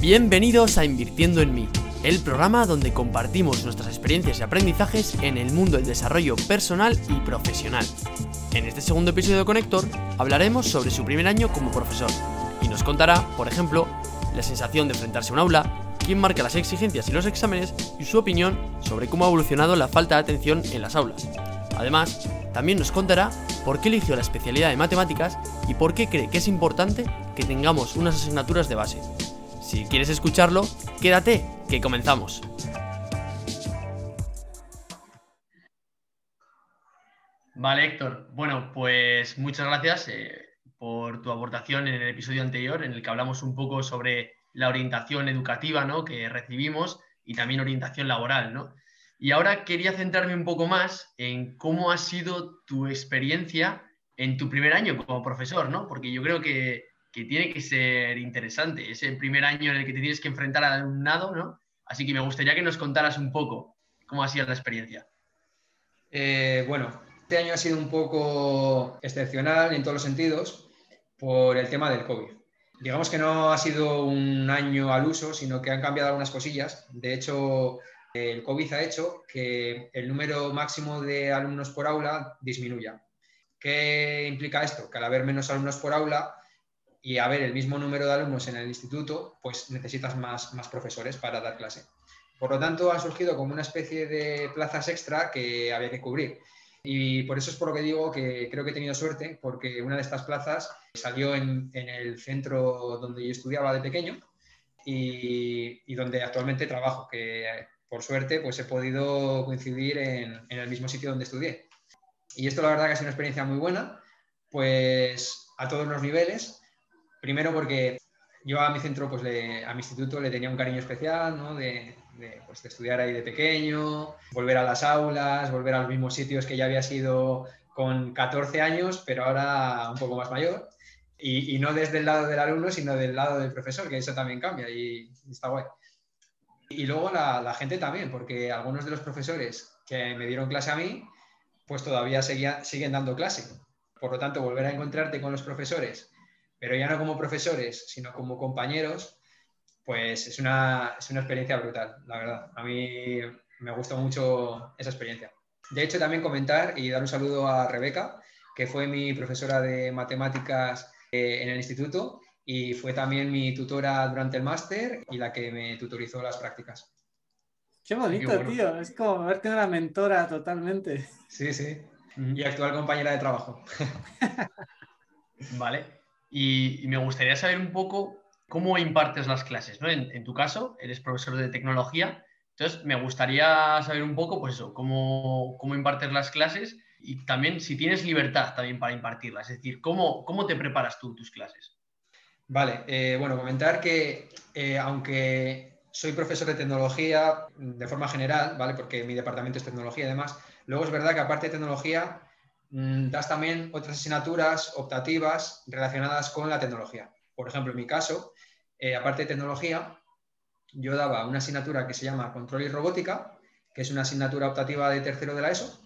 Bienvenidos a Invirtiendo en mí, el programa donde compartimos nuestras experiencias y aprendizajes en el mundo del desarrollo personal y profesional. En este segundo episodio de Conector hablaremos sobre su primer año como profesor y nos contará, por ejemplo, la sensación de enfrentarse a un aula, quién marca las exigencias y los exámenes y su opinión sobre cómo ha evolucionado la falta de atención en las aulas. Además, también nos contará por qué eligió la especialidad de matemáticas y por qué cree que es importante que tengamos unas asignaturas de base. Si quieres escucharlo, quédate, que comenzamos. Vale, Héctor. Bueno, pues muchas gracias eh, por tu aportación en el episodio anterior, en el que hablamos un poco sobre la orientación educativa ¿no? que recibimos y también orientación laboral. ¿no? Y ahora quería centrarme un poco más en cómo ha sido tu experiencia en tu primer año como profesor, ¿no? Porque yo creo que, tiene que ser interesante, ese primer año en el que te tienes que enfrentar al alumnado, ¿no? Así que me gustaría que nos contaras un poco cómo ha sido la experiencia. Eh, bueno, este año ha sido un poco excepcional en todos los sentidos por el tema del COVID. Digamos que no ha sido un año al uso, sino que han cambiado algunas cosillas. De hecho, el COVID ha hecho que el número máximo de alumnos por aula disminuya. ¿Qué implica esto? Que al haber menos alumnos por aula y haber el mismo número de alumnos en el instituto, pues necesitas más, más profesores para dar clase. Por lo tanto, han surgido como una especie de plazas extra que había que cubrir. Y por eso es por lo que digo que creo que he tenido suerte, porque una de estas plazas salió en, en el centro donde yo estudiaba de pequeño y, y donde actualmente trabajo, que por suerte, pues he podido coincidir en, el mismo sitio donde estudié. Y esto la verdad que ha sido una experiencia muy buena, pues a todos los niveles. Primero porque yo a mi centro, pues a mi instituto le tenía un cariño especial, ¿no? Pues, de, estudiar ahí de pequeño, volver a las aulas, volver a los mismos sitios que ya había sido con 14 años, pero ahora un poco más mayor. Y, no desde el lado del alumno, sino del lado del profesor, que eso también cambia y está guay. Y luego la, gente también, porque algunos de los profesores que me dieron clase a mí, pues todavía siguen dando clase. Por lo tanto, volver a encontrarte con los profesores, pero ya no como profesores, sino como compañeros, pues es una, es una experiencia brutal, la verdad. A mí me gustó mucho esa experiencia. De hecho, también comentar y dar un saludo a Rebeca, que fue mi profesora de matemáticas eh, en el instituto y fue también mi tutora durante el máster y la que me tutorizó las prácticas. Qué bonito, tío. Es como verte una mentora totalmente. Sí, sí. Y actual compañera de trabajo. vale. Y, me gustaría saber un poco cómo impartes las clases, ¿no? En, tu caso, eres profesor de tecnología. Entonces, me gustaría saber un poco, pues eso, cómo, cómo impartes las clases y también si tienes libertad también para impartirlas. Es decir, ¿cómo, cómo te preparas tú tus clases? Vale, eh, bueno, comentar que eh, aunque soy profesor de tecnología de forma general, ¿vale? Porque mi departamento es tecnología y demás, luego es verdad que aparte de tecnología, das también otras asignaturas optativas relacionadas con la tecnología. Por ejemplo, en mi caso, eh, aparte de tecnología, yo daba una asignatura que se llama Control y Robótica, que es una asignatura optativa de tercero de la ESO,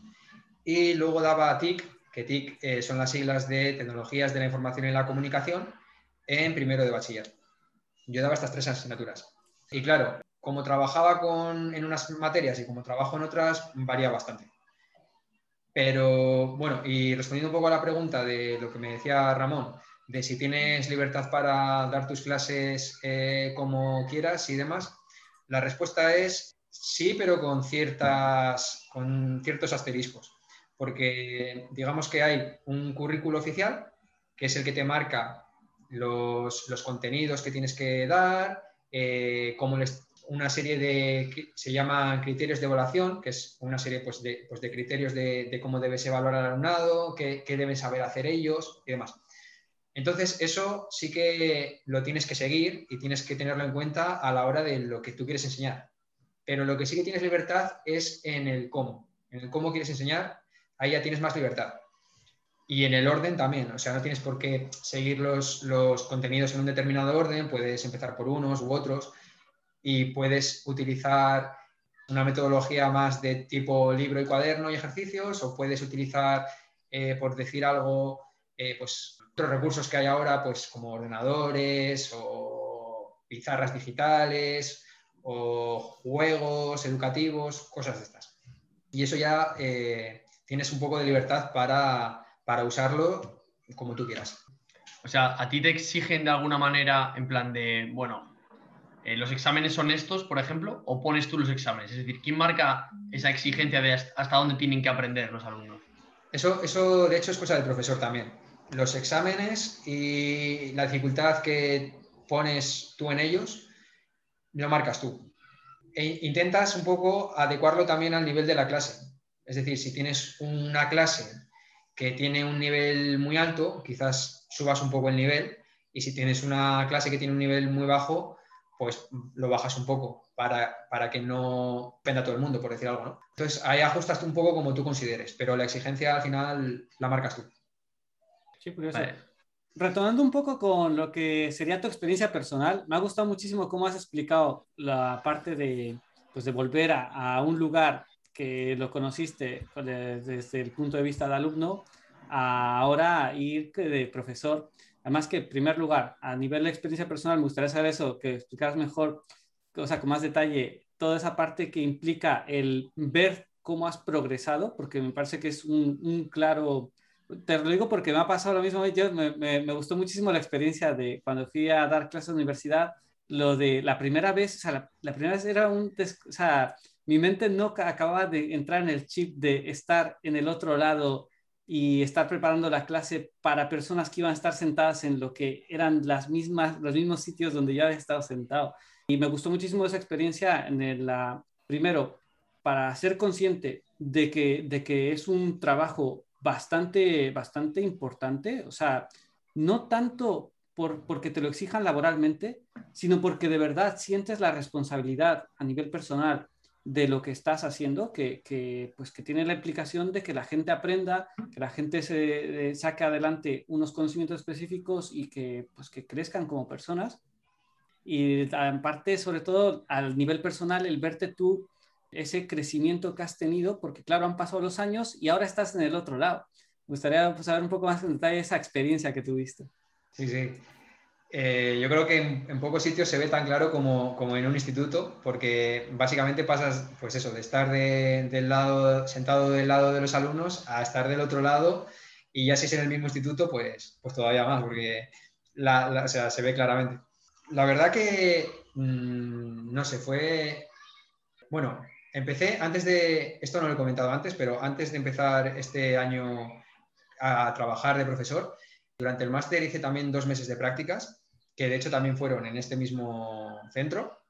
y luego daba TIC, que TIC son las siglas de Tecnologías de la Información y la Comunicación, en primero de bachiller. Yo daba estas tres asignaturas. Y claro, como trabajaba con, en unas materias y como trabajo en otras, varía bastante. Pero bueno, y respondiendo un poco a la pregunta de lo que me decía Ramón, de si tienes libertad para dar tus clases eh, como quieras y demás, la respuesta es sí, pero con, ciertas, con ciertos asteriscos. Porque digamos que hay un currículo oficial, que es el que te marca los, contenidos que tienes que dar, eh, como una serie de, se llaman criterios de evaluación, que es una serie pues, de, pues, de, criterios de, cómo debes evaluar al alumnado, qué, deben saber hacer ellos y demás. Entonces, eso sí que lo tienes que seguir y tienes que tenerlo en cuenta a la hora de lo que tú quieres enseñar. Pero lo que sí que tienes libertad es en el cómo. En el cómo quieres enseñar, ahí ya tienes más libertad. Y en el orden también, o sea, no tienes por qué seguir los, los contenidos en un determinado orden, puedes empezar por unos u otros y puedes utilizar una metodología más de tipo libro y cuaderno y ejercicios o puedes utilizar, eh, por decir algo, eh, pues otros recursos que hay ahora, pues como ordenadores o pizarras digitales o juegos educativos, cosas de estas. Y eso ya eh, tienes un poco de libertad para, para usarlo como tú quieras. O sea, ¿a ti te exigen de alguna manera en plan de, bueno, eh, los exámenes son estos, por ejemplo, o pones tú los exámenes? Es decir, ¿quién marca esa exigencia de hasta dónde tienen que aprender los alumnos? Eso, eso de hecho, es cosa del profesor también. Los exámenes y la dificultad que pones tú en ellos, lo marcas tú. E intentas un poco adecuarlo también al nivel de la clase. Es decir, si tienes una clase que tiene un nivel muy alto, quizás subas un poco el nivel, y si tienes una clase que tiene un nivel muy bajo, pues lo bajas un poco para, para que no penda todo el mundo, por decir algo, ¿no? Entonces ahí ajustas un poco como tú consideres, pero la exigencia al final la marcas tú. Sí, por eso. Retomando un poco con lo que sería tu experiencia personal, me ha gustado muchísimo cómo has explicado la parte de, pues, de volver a, a un lugar que lo conociste desde el punto de vista de alumno, a ahora ir de profesor. Además que, en primer lugar, a nivel de experiencia personal, me gustaría saber eso, que explicaras mejor, o sea, con más detalle, toda esa parte que implica el ver cómo has progresado, porque me parece que es un, claro te lo digo porque me ha pasado lo mismo. Yo me, me, gustó muchísimo la experiencia de cuando fui a dar clases la universidad. Lo de la primera vez, o sea, la, primera vez era un. O sea, mi mente no acababa de entrar en el chip de estar en el otro lado y estar preparando la clase para personas que iban a estar sentadas en lo que eran las mismas, los mismos sitios donde yo había estado sentado. Y me gustó muchísimo esa experiencia en el, la, primero, para ser consciente de que, de que es un trabajo bastante, bastante importante, o sea, no tanto por, porque te lo exijan laboralmente, sino porque de verdad sientes la responsabilidad a nivel personal de lo que estás haciendo, que, que, pues, que tiene la implicación de que la gente aprenda, que la gente se eh, saque adelante unos conocimientos específicos y que, pues, que crezcan como personas. Y en parte, sobre todo, al nivel personal, el verte tú ese crecimiento que has tenido, porque claro, han pasado los años y ahora estás en el otro lado. Me gustaría pues, saber un poco más en detalle esa experiencia que tuviste. Sí, sí. Eh, yo creo que en, pocos sitios se ve tan claro como, como, en un instituto, porque básicamente pasas, pues eso, de estar del lado, sentado del lado de los alumnos a estar del otro lado, y ya si es en el mismo instituto, pues, pues todavía más, porque la, se ve claramente. La verdad que, mm, no sé, fue, bueno, Empecé antes de, esto no lo he comentado antes, pero antes de empezar este año a trabajar de profesor, durante el máster hice también dos meses de prácticas, que de hecho también fueron en este mismo centro,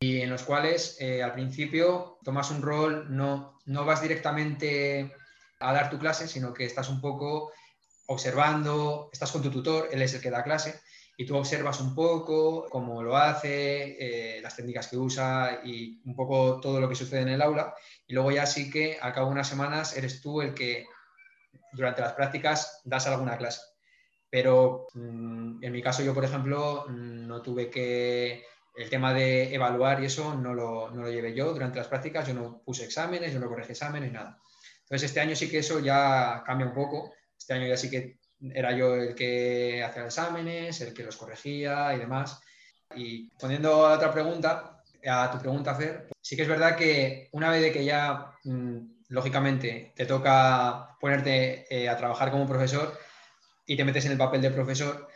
y en los cuales eh, al principio tomas un rol, no, no vas directamente a dar tu clase, sino que estás un poco observando, estás con tu tutor, él es el que da clase, y tú observas un poco cómo lo hace, eh, las técnicas que usa y un poco todo lo que sucede en el aula. Y luego ya sí que a cabo de unas semanas eres tú el que durante las prácticas das alguna clase. Pero mm, en mi caso yo, por ejemplo, mm, no tuve que... El tema de evaluar y eso no lo, no lo llevé yo durante las prácticas, yo no puse exámenes, yo no corregí exámenes, nada. Entonces este año sí que eso ya cambia un poco. Este año ya sí que era yo el que hacía exámenes, el que los corregía y demás. Y poniendo a otra pregunta, a tu pregunta, Fer, sí que es verdad que una vez de que ya, mm, lógicamente, te toca ponerte eh, a trabajar como profesor y te metes en el papel de profesor,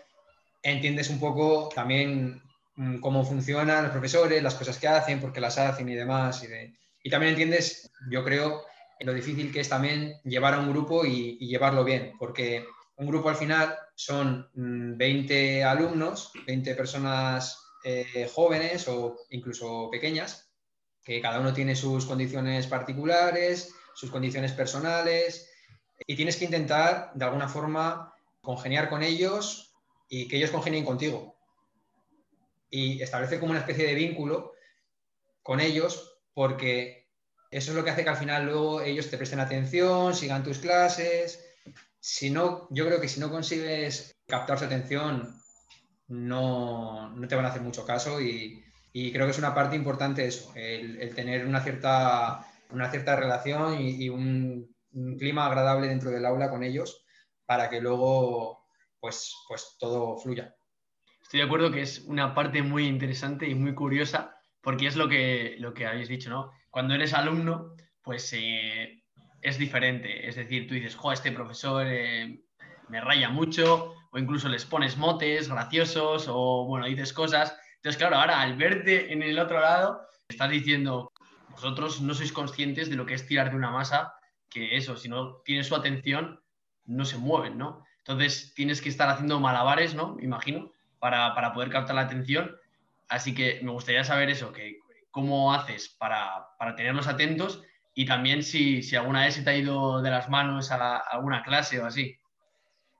entiendes un poco también mm, cómo funcionan los profesores, las cosas que hacen, por qué las hacen y demás. Y, también entiendes, yo creo, lo difícil que es también llevar a un grupo y, llevarlo bien, porque un grupo al final son 20 mm, alumnos, 20 personas eh, jóvenes o incluso pequeñas, que cada uno tiene sus condiciones particulares, sus condiciones personales, y tienes que intentar de alguna forma congeniar con ellos y que ellos congenien contigo. Y establecer como una especie de vínculo con ellos, porque eso es lo que hace que al final luego ellos te presten atención, sigan tus clases, si no, yo creo que si no consigues captar su atención, no, te van a hacer mucho caso y, creo que es una parte importante eso, el, tener una cierta, una cierta relación y, un, clima agradable dentro del aula con ellos para que luego pues, pues todo fluya. estoy de acuerdo que es una parte muy interesante y muy curiosa, porque es lo que, lo que habéis dicho, ¿no? Cuando eres alumno, pues eh, es diferente. Es decir, tú dices, jo, este profesor eh, me raya mucho, o incluso les pones motes graciosos, o bueno, dices cosas. Entonces, claro, ahora al verte en el otro lado, estás diciendo, vosotros no sois conscientes de lo que es tirar de una masa, que eso, si no tienes su atención, no se mueven, ¿no? Entonces tienes que estar haciendo malabares, ¿no? Imagino, para, poder captar la atención. Así que me gustaría saber eso, que cómo haces para, tenerlos atentos y también si, alguna vez se te ha ido de las manos a, alguna clase o así.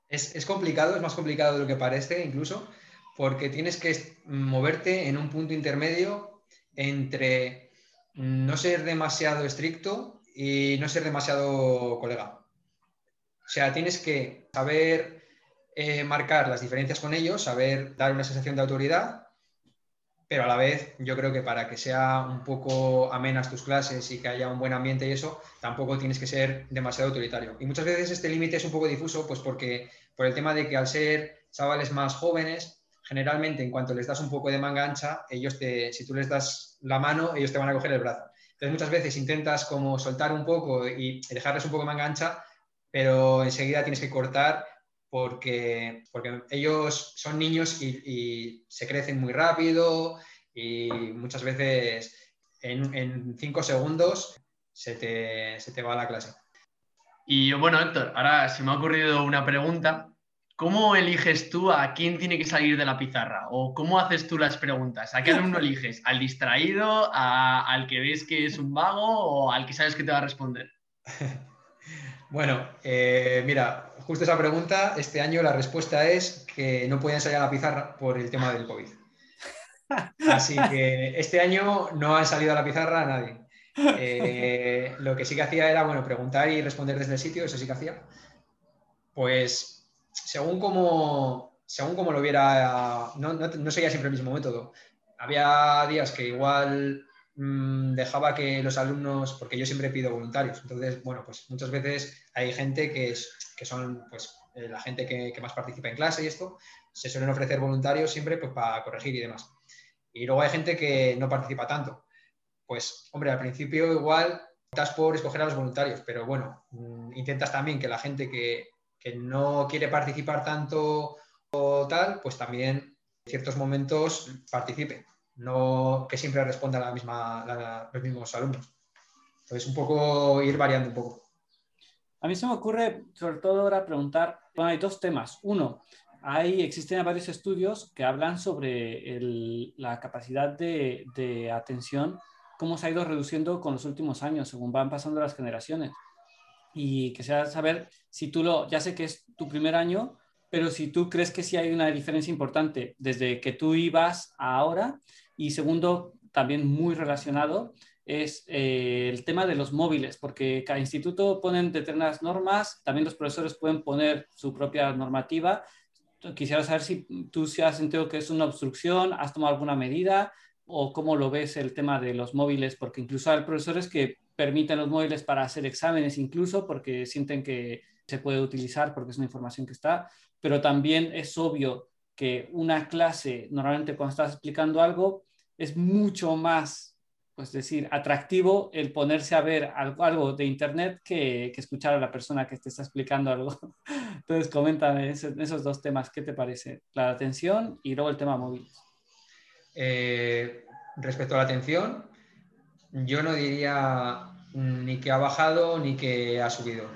Es, es, complicado, es más complicado de lo que parece incluso, porque tienes que moverte en un punto intermedio entre no ser demasiado estricto y no ser demasiado colega. O sea, tienes que saber eh, marcar las diferencias con ellos, saber dar una sensación de autoridad, pero a la vez yo creo que para que sea un poco amenas tus clases y que haya un buen ambiente y eso, tampoco tienes que ser demasiado autoritario. Y muchas veces este límite es un poco difuso, pues porque por el tema de que al ser chavales más jóvenes, generalmente en cuanto les das un poco de manga ancha, ellos te, si tú les das la mano, ellos te van a coger el brazo. Entonces muchas veces intentas como soltar un poco y dejarles un poco de manga ancha, pero enseguida tienes que cortar porque, porque ellos son niños y, se crecen muy rápido y muchas veces en, cinco segundos se te, se te va la clase. Y bueno, Héctor, ahora se me ha ocurrido una pregunta. ¿Cómo eliges tú a quién tiene que salir de la pizarra? ¿O cómo haces tú las preguntas? ¿A qué alumno eliges? ¿Al distraído? ¿Al que ves que es un vago? ¿O al que sabes que te va a responder? Bueno, eh, mira, justo esa pregunta, este año la respuesta es que no pueden salir a la pizarra por el tema del COVID. Así que este año no han salido a la pizarra nadie. Eh, lo que sí que hacía era, bueno, preguntar y responder desde el sitio, eso sí que hacía. Pues según como, según como lo viera, no, no, no siempre el mismo método. Había días que igual Mm, dejaba que los alumnos, porque yo siempre pido voluntarios, entonces, bueno, pues muchas veces hay gente que, es, que son pues eh, la gente que, más participa en clase y esto, se suelen ofrecer voluntarios siempre pues, para corregir y demás. Y luego hay gente que no participa tanto. Pues, hombre, al principio igual estás por escoger a los voluntarios, pero bueno, mm, intentas también que la gente que, que no quiere participar tanto o tal, pues también en ciertos momentos participe no que siempre responda la misma, los mismos alumnos. Entonces, un poco ir variando un poco. A mí se me ocurre, sobre todo ahora, preguntar, bueno, hay dos temas. Uno, hay, existen varios estudios que hablan sobre la capacidad de, de, atención, cómo se ha ido reduciendo con los últimos años, según van pasando las generaciones. Y que sea saber si tú lo, ya sé que es tu primer año, pero si tú crees que sí hay una diferencia importante desde que tú ibas a ahora y segundo, también muy relacionado, es eh, el tema de los móviles, porque cada instituto pone determinadas normas, también los profesores pueden poner su propia normativa. Quisiera saber si tú si has sentido que es una obstrucción, has tomado alguna medida o cómo lo ves el tema de los móviles, porque incluso hay profesores que permiten los móviles para hacer exámenes incluso porque sienten que se puede utilizar porque es una información que está, pero también es obvio que una clase, normalmente cuando estás explicando algo, es mucho más, pues decir, atractivo el ponerse a ver algo, de internet que, escuchar a la persona que te está explicando algo. Entonces, coméntame esos, dos temas, ¿qué te parece? La atención y luego el tema móvil. Eh, respecto a la atención, yo no diría ni que ha bajado ni que ha subido.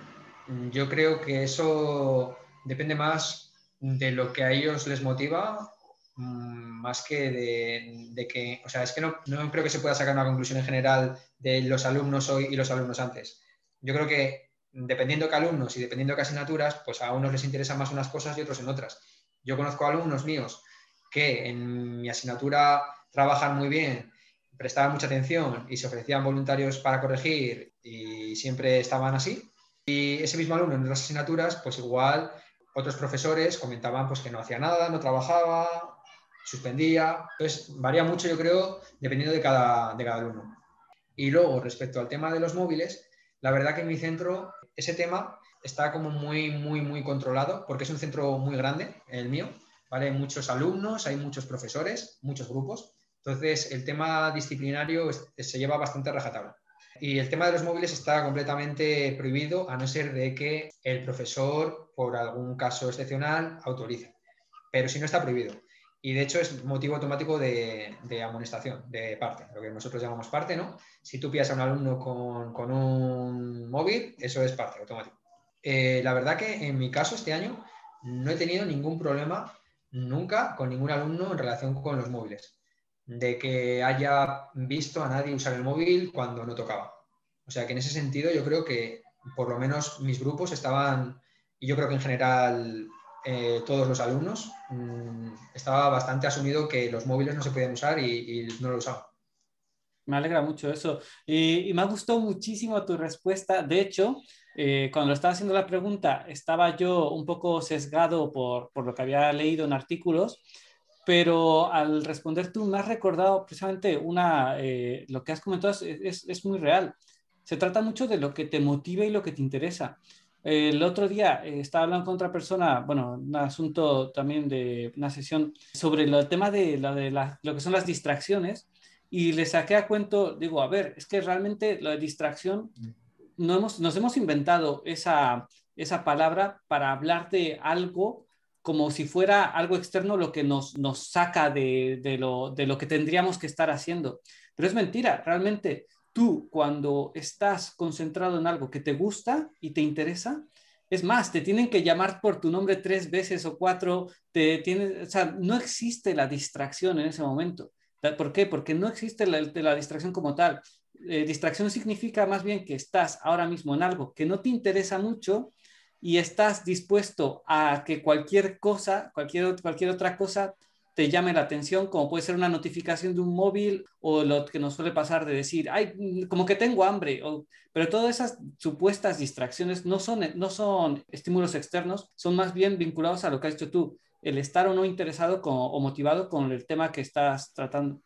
Yo creo que eso depende más de lo que a ellos les motiva mm, más que de, que, o sea, es que no, creo que se pueda sacar una conclusión en general de los alumnos hoy y los alumnos antes. Yo creo que dependiendo de qué alumnos y dependiendo de qué asignaturas, pues a unos les interesan más unas cosas y otros en otras. Yo conozco alumnos míos que en mi asignatura trabajan muy bien, prestaban mucha atención y se ofrecían voluntarios para corregir y siempre estaban así. Y ese mismo alumno en otras asignaturas, pues igual otros profesores comentaban pues, que no hacía nada, no trabajaba, suspendía. Entonces, varía mucho, yo creo, dependiendo de cada, de cada alumno. Y luego, respecto al tema de los móviles, la verdad que en mi centro ese tema está como muy, muy, muy controlado, porque es un centro muy grande, el mío. ¿vale? Hay muchos alumnos, hay muchos profesores, muchos grupos. Entonces, el tema disciplinario se lleva bastante rajatabla. Y el tema de los móviles está completamente prohibido a no ser de que el profesor, por algún caso excepcional, autorice. Pero si no está prohibido. Y de hecho es motivo automático de, amonestación, de parte, lo que nosotros llamamos parte, ¿no? Si tú pillas a un alumno con, un móvil, eso es parte automático. Eh, la verdad que en mi caso este año no he tenido ningún problema nunca con ningún alumno en relación con los móviles de que haya visto a nadie usar el móvil cuando no tocaba. O sea que en ese sentido yo creo que por lo menos mis grupos estaban, y yo creo que en general eh, todos los alumnos, mm, estaba bastante asumido que los móviles no se podían usar y, no lo usaban. Me alegra mucho eso. Y, me ha gustado muchísimo tu respuesta. De hecho, eh, cuando estaba haciendo la pregunta, estaba yo un poco sesgado por, por lo que había leído en artículos pero al responder tú me has recordado precisamente una, eh, lo que has comentado es, es, muy real. Se trata mucho de lo que te motiva y lo que te interesa. el otro día eh, estaba hablando con otra persona, bueno, un asunto también de una sesión sobre el tema de, lo, de lo que son las distracciones y le saqué a cuento, digo, a ver, es que realmente lo de distracción, no hemos, nos hemos inventado esa, esa palabra para hablar de algo como si fuera algo externo lo que nos, nos saca de, de, lo, de lo que tendríamos que estar haciendo. Pero es mentira, realmente tú cuando estás concentrado en algo que te gusta y te interesa, es más, te tienen que llamar por tu nombre tres veces o cuatro, te tienen, o sea, no existe la distracción en ese momento. ¿Por qué? Porque no existe la, la distracción como tal. Eh, distracción significa más bien que estás ahora mismo en algo que no te interesa mucho y estás dispuesto a que cualquier cosa, cualquier, cualquier otra cosa te llame la atención, como puede ser una notificación de un móvil o lo que nos suele pasar de decir, ay, mm, como que tengo hambre, pero todas esas supuestas distracciones no son, no son estímulos externos, son más bien vinculados a lo que has dicho tú, el estar o no interesado o motivado con el tema que estás tratando.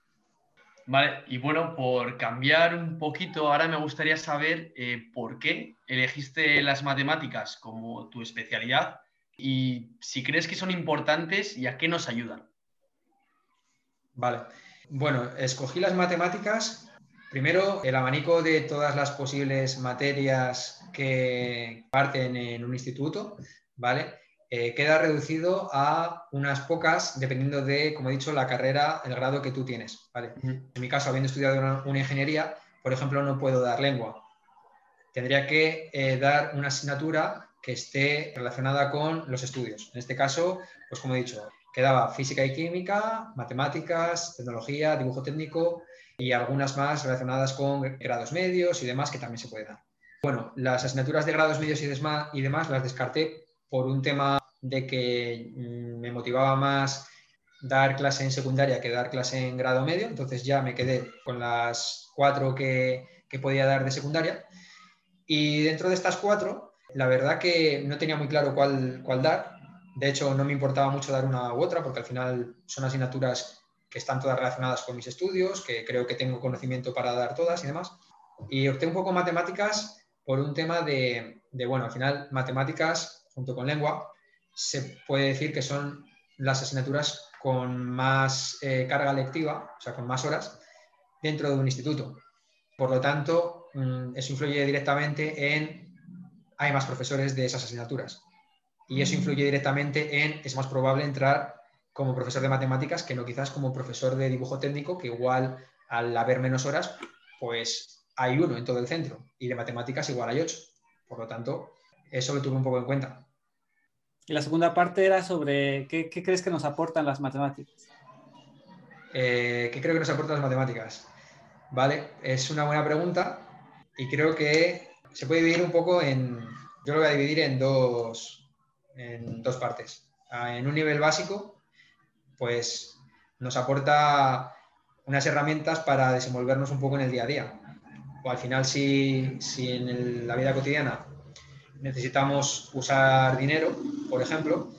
Vale, y bueno, por cambiar un poquito, ahora me gustaría saber eh, por qué elegiste las matemáticas como tu especialidad y si crees que son importantes y a qué nos ayudan. Vale, bueno, escogí las matemáticas. Primero, el abanico de todas las posibles materias que parten en un instituto, ¿vale? Eh, queda reducido a unas pocas, dependiendo de, como he dicho, la carrera, el grado que tú tienes. En mi caso, habiendo estudiado una, ingeniería, por ejemplo, no puedo dar lengua. Tendría que eh, dar una asignatura que esté relacionada con los estudios. En este caso, pues como he dicho, quedaba física y química, matemáticas, tecnología, dibujo técnico y algunas más relacionadas con grados medios y demás que también se puede dar. Bueno, las asignaturas de grados medios y demás las descarté por un tema de que mm, me motivaba más dar clase en secundaria que dar clase en grado medio, entonces ya me quedé con las cuatro que, podía dar de secundaria. Y dentro de estas cuatro, la verdad que no tenía muy claro cuál, cuál dar. De hecho, no me importaba mucho dar una u otra, porque al final son asignaturas que están todas relacionadas con mis estudios, que creo que tengo conocimiento para dar todas y demás. Y opté un poco matemáticas por un tema de, de bueno, al final matemáticas junto con lengua se puede decir que son las asignaturas con más eh, carga lectiva, o sea, con más horas, dentro de un instituto. Por lo tanto, mm, eso influye directamente en hay más profesores de esas asignaturas. Y eso influye directamente en es más probable entrar como profesor de matemáticas que no quizás como profesor de dibujo técnico, que igual al haber menos horas, pues hay uno en todo el centro y de matemáticas igual hay ocho. Por lo tanto, eso lo tuve un poco en cuenta. La segunda parte era sobre qué, crees que nos aportan las matemáticas. Eh, ¿Qué creo que nos aportan las matemáticas? Vale, es una buena pregunta y creo que se puede dividir un poco en, yo lo voy a dividir en dos, en dos partes. Ah, en un nivel básico, pues nos aporta unas herramientas para desenvolvernos un poco en el día a día. O al final, si, si en la vida cotidiana necesitamos usar dinero, por ejemplo,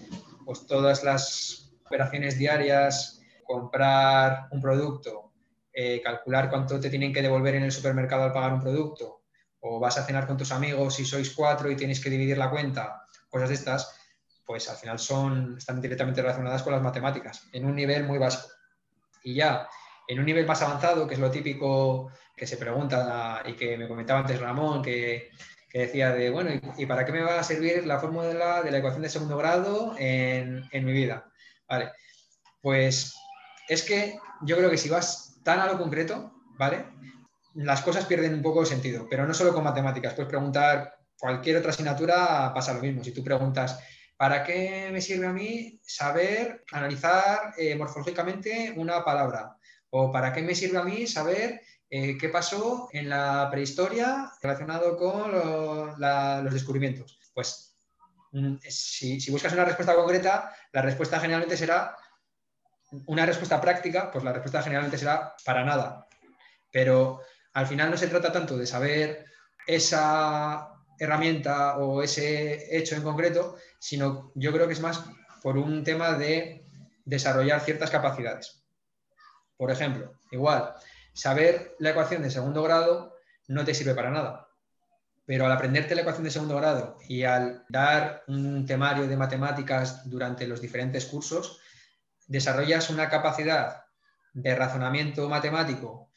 pues todas las operaciones diarias, comprar un producto, eh, calcular cuánto te tienen que devolver en el supermercado al pagar un producto, o vas a cenar con tus amigos y sois cuatro y tienes que dividir la cuenta, cosas de estas, pues al final son, están directamente relacionadas con las matemáticas, en un nivel muy básico. Y ya en un nivel más avanzado, que es lo típico que se pregunta y que me comentaba antes Ramón, que, decía de, bueno, ¿y, para qué me va a servir la fórmula de la ecuación de segundo grado en, en mi vida? Vale, pues es que yo creo que si vas tan a lo concreto, ¿vale? Las cosas pierden un poco de sentido, pero no solo con matemáticas, puedes preguntar cualquier otra asignatura pasa lo mismo. Si tú preguntas, ¿para qué me sirve a mí saber analizar eh, morfológicamente una palabra? ¿O para qué me sirve a mí saber eh, qué pasó en la prehistoria relacionado con los descubrimientos? Pues mm, si, si buscas una respuesta concreta, la respuesta generalmente será una respuesta práctica, pues la respuesta generalmente será para nada. Pero al final no se trata tanto de saber esa herramienta o ese hecho en concreto, sino yo creo que es más por un tema de desarrollar ciertas capacidades. Por ejemplo, igual, saber la ecuación de segundo grado no te sirve para nada, pero al aprenderte la ecuación de segundo grado y al dar un temario de matemáticas durante los diferentes cursos, desarrollas una capacidad de razonamiento matemático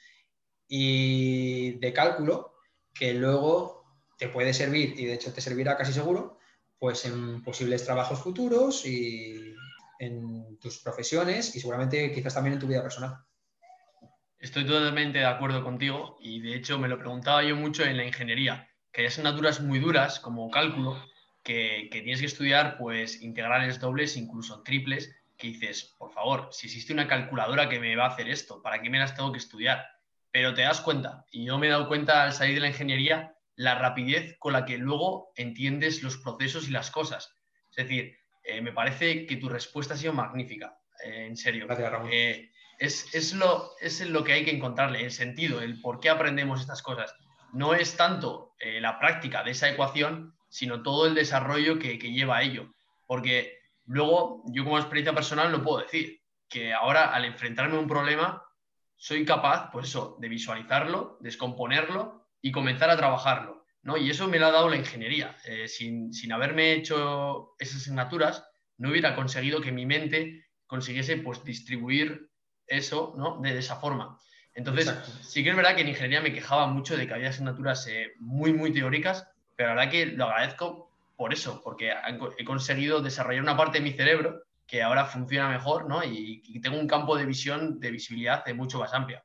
y de cálculo que luego te puede servir y de hecho te servirá casi seguro pues en posibles trabajos futuros y en tus profesiones y seguramente quizás también en tu vida personal. Estoy totalmente de acuerdo contigo y de hecho me lo preguntaba yo mucho en la ingeniería, que hay asignaturas muy duras como cálculo que, que tienes que estudiar pues integrales dobles, incluso triples, que dices, por favor, si existe una calculadora que me va a hacer esto, ¿para qué me las tengo que estudiar? Pero te das cuenta, y yo me he dado cuenta al salir de la ingeniería, la rapidez con la que luego entiendes los procesos y las cosas. Es decir, eh, me parece que tu respuesta ha sido magnífica, eh, en serio. Gracias, Ramón. Eh, es, es, lo, es lo que hay que encontrarle, el sentido, el por qué aprendemos estas cosas. No es tanto la práctica de esa ecuación, sino todo el desarrollo que, que lleva a ello. Porque Luego, yo como experiencia personal no puedo decir que ahora al enfrentarme a un problema soy capaz, pues eso, de visualizarlo, descomponerlo y comenzar a trabajarlo. ¿no? Y eso me lo ha dado la ingeniería. Eh, sin, haberme hecho esas asignaturas, no hubiera conseguido que mi mente consiguiese pues, distribuir eso ¿no? de, esa forma. Entonces, sí que es verdad que en ingeniería me quejaba mucho de que había asignaturas eh, muy, muy teóricas, pero la verdad que lo agradezco por eso, porque he conseguido desarrollar una parte de mi cerebro que ahora funciona mejor, ¿no? Y, tengo un campo de visión, de visibilidad mucho más amplia.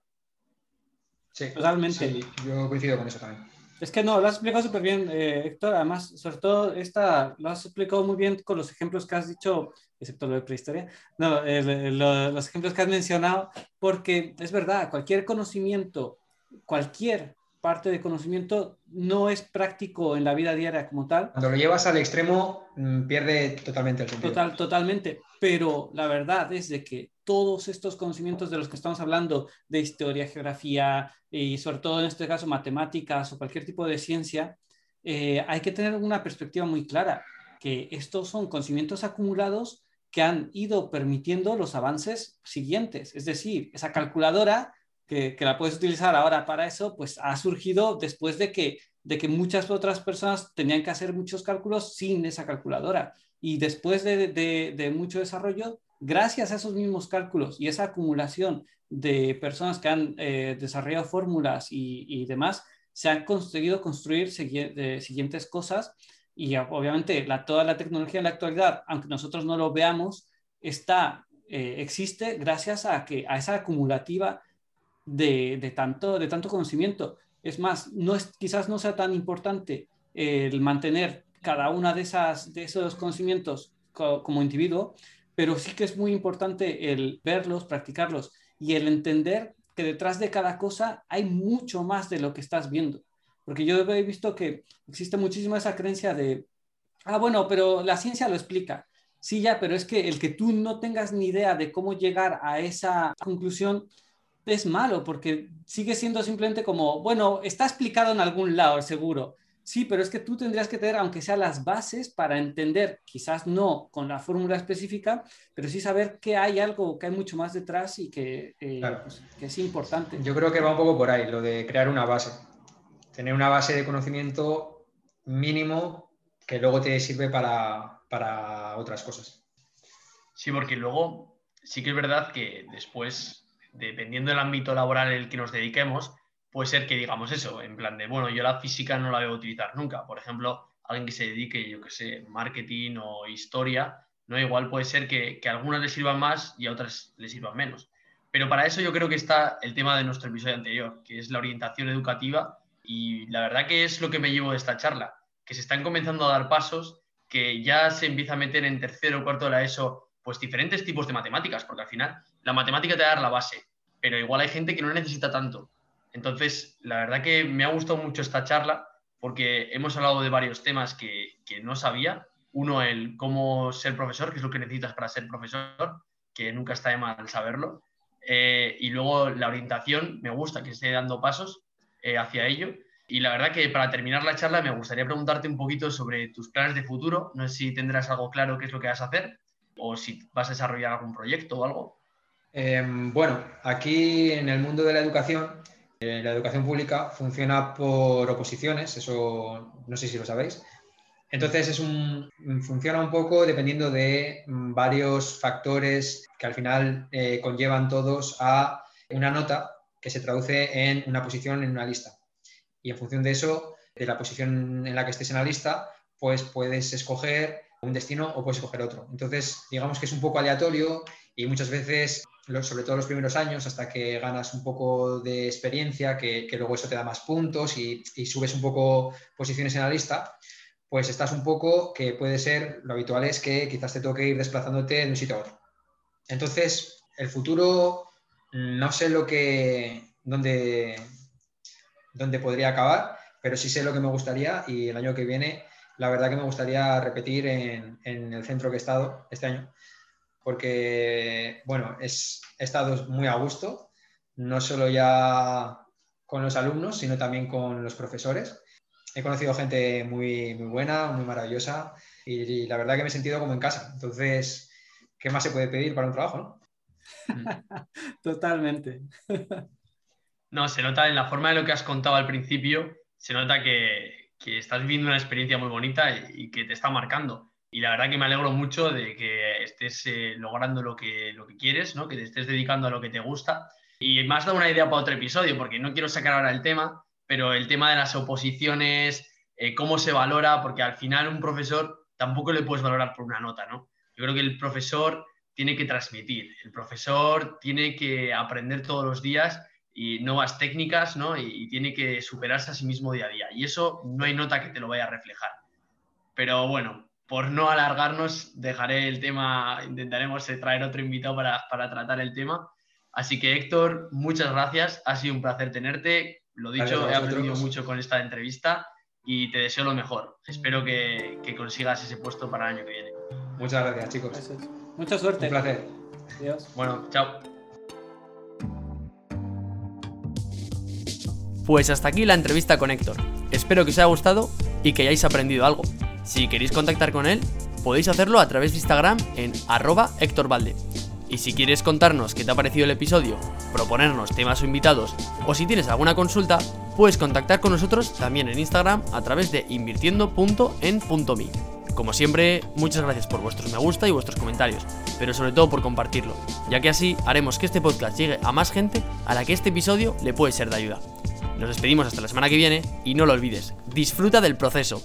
Sí, totalmente. yo coincido con eso también. Es que no, lo has explicado súper bien, eh, Héctor. Además, sobre todo, esta, lo has explicado muy bien con los ejemplos que has dicho, excepto lo de prehistoria. No, los ejemplos que has mencionado, porque es verdad, cualquier conocimiento, cualquier parte de conocimiento no es práctico en la vida diaria como tal. Cuando lo llevas al extremo, mm, pierde totalmente el sentido. Total, totalmente. Pero la verdad es de que todos estos conocimientos de los que estamos hablando, de historia, geografía y sobre todo en este caso matemáticas o cualquier tipo de ciencia, eh, hay que tener una perspectiva muy clara, que estos son conocimientos acumulados que han ido permitiendo los avances siguientes. Es decir, esa calculadora que, la puedes utilizar ahora para eso, pues ha surgido después de que, de que muchas otras personas tenían que hacer muchos cálculos sin esa calculadora. Y después de, de, mucho desarrollo, gracias a esos mismos cálculos y esa acumulación de personas que han eh, desarrollado fórmulas y, demás, se han conseguido construir siguientes cosas y obviamente toda la tecnología en la actualidad, aunque nosotros no lo veamos, está, eh, existe gracias a, que, a esa acumulativa de, tanto, de tanto conocimiento. Es más, quizás no sea tan importante el mantener cada una de, esas, de esos conocimientos como individuo, pero sí que es muy importante el verlos, practicarlos y el entender que detrás de cada cosa hay mucho más de lo que estás viendo. Porque yo he visto que existe muchísimo esa creencia de, ah, bueno, pero la ciencia lo explica. Sí, ya, pero es que el que tú no tengas ni idea de cómo llegar a esa conclusión es malo porque sigue siendo simplemente como, bueno, está explicado en algún lado, seguro. Sí, pero es que tú tendrías que tener, aunque sea las bases, para entender, quizás no con la fórmula específica, pero sí saber que hay algo, que hay mucho más detrás y que, eh, pues, que es importante. Yo creo que va un poco por ahí, lo de crear una base. Tener una base de conocimiento mínimo que luego te sirve para, para otras cosas. Sí, porque luego sí que es verdad que después, dependiendo del ámbito laboral en el que nos dediquemos, puede ser que digamos eso, en plan de, bueno, yo la física no la a utilizar nunca. Por ejemplo, alguien que se dedique, yo que sé, marketing o historia, ¿no? Igual puede ser que, que a algunas les sirvan más y a otras les sirvan menos. Pero para eso yo creo que está el tema de nuestro episodio anterior, que es la orientación educativa y la verdad que es lo que me llevo de esta charla, que se están comenzando a dar pasos, que ya se empieza a meter en tercero o cuarto de la ESO pues diferentes tipos de matemáticas, porque al final la matemática te da la base, pero igual hay gente que no necesita tanto. Entonces, la verdad que me ha gustado mucho esta charla porque hemos hablado de varios temas que, que no sabía. Uno, el cómo ser profesor, que es lo que necesitas para ser profesor, que nunca está de mal saberlo. Eh, y luego la orientación, me gusta que esté dando pasos eh, hacia ello. Y la verdad que para terminar la charla me gustaría preguntarte un poquito sobre tus planes de futuro. No sé si tendrás algo claro qué es lo que vas a hacer o si vas a desarrollar algún proyecto o algo. Em, bueno, aquí en el mundo de la educación, eh, la educación pública funciona por oposiciones, eso no sé si lo sabéis. Entonces es un, funciona un poco dependiendo de mm, varios factores que al final eh, conllevan todos a una nota que se traduce en una posición en una lista. Y en función de eso, de la posición en la que estés en la lista, pues puedes escoger un destino o puedes escoger otro. Entonces, digamos que es un poco aleatorio y muchas veces, sobre todo los primeros años, hasta que ganas un poco de experiencia, que, luego eso te da más puntos y, subes un poco posiciones en la lista, pues estás un poco que puede ser, lo habitual es que quizás te toque ir desplazándote de un sitio a otro. Entonces, el futuro no sé lo que, dónde, dónde podría acabar, pero sí sé lo que me gustaría y el año que viene, la verdad que me gustaría repetir en, el centro que he estado este año, porque, bueno, es, he estado muy a gusto, no solo ya con los alumnos, sino también con los profesores he conocido gente muy, muy buena, muy maravillosa y, la verdad que me he sentido como en casa. Entonces, ¿qué más se puede pedir para un trabajo? ¿no? Totalmente. no, se nota en la forma de lo que has contado al principio, se nota que, que estás viviendo una experiencia muy bonita y, que te está marcando. Y la verdad que me alegro mucho de que estés eh, logrando lo que, lo que quieres, ¿no? que te estés dedicando a lo que te gusta. Y me has dado una idea para otro episodio, porque no quiero sacar ahora el tema, pero el tema de las oposiciones, eh, cómo se valora, porque al final un profesor tampoco le puedes valorar por una nota, ¿no? Yo creo que el profesor tiene que transmitir, el profesor tiene que aprender todos los días y nuevas técnicas, ¿no? Y, tiene que superarse a sí mismo día a día. Y eso no hay nota que te lo vaya a reflejar. Pero bueno, por no alargarnos, dejaré el tema, intentaremos traer otro invitado para, para tratar el tema. Así que Héctor, muchas gracias, ha sido un placer tenerte. Lo dicho, he aprendido mucho con esta entrevista y te deseo lo mejor. Espero que, consigas ese puesto para el año que viene. Muchas gracias, chicos. Mucha suerte. Un placer. Adiós. Bueno, chao. Pues hasta aquí la entrevista con Héctor. Espero que os haya gustado y que hayáis aprendido algo. Si queréis contactar con él, podéis hacerlo a través de Instagram en arroba Héctor Valde. Y si quieres contarnos qué te ha parecido el episodio, proponernos temas o invitados, o si tienes alguna consulta, puedes contactar con nosotros también en Instagram a través de invirtiendo.en.me. Como siempre, muchas gracias por vuestros me gusta y vuestros comentarios, pero sobre todo por compartirlo, ya que así haremos que este podcast llegue a más gente a la que este episodio le puede ser de ayuda. Nos despedimos hasta la semana que viene y no lo olvides, disfruta del proceso.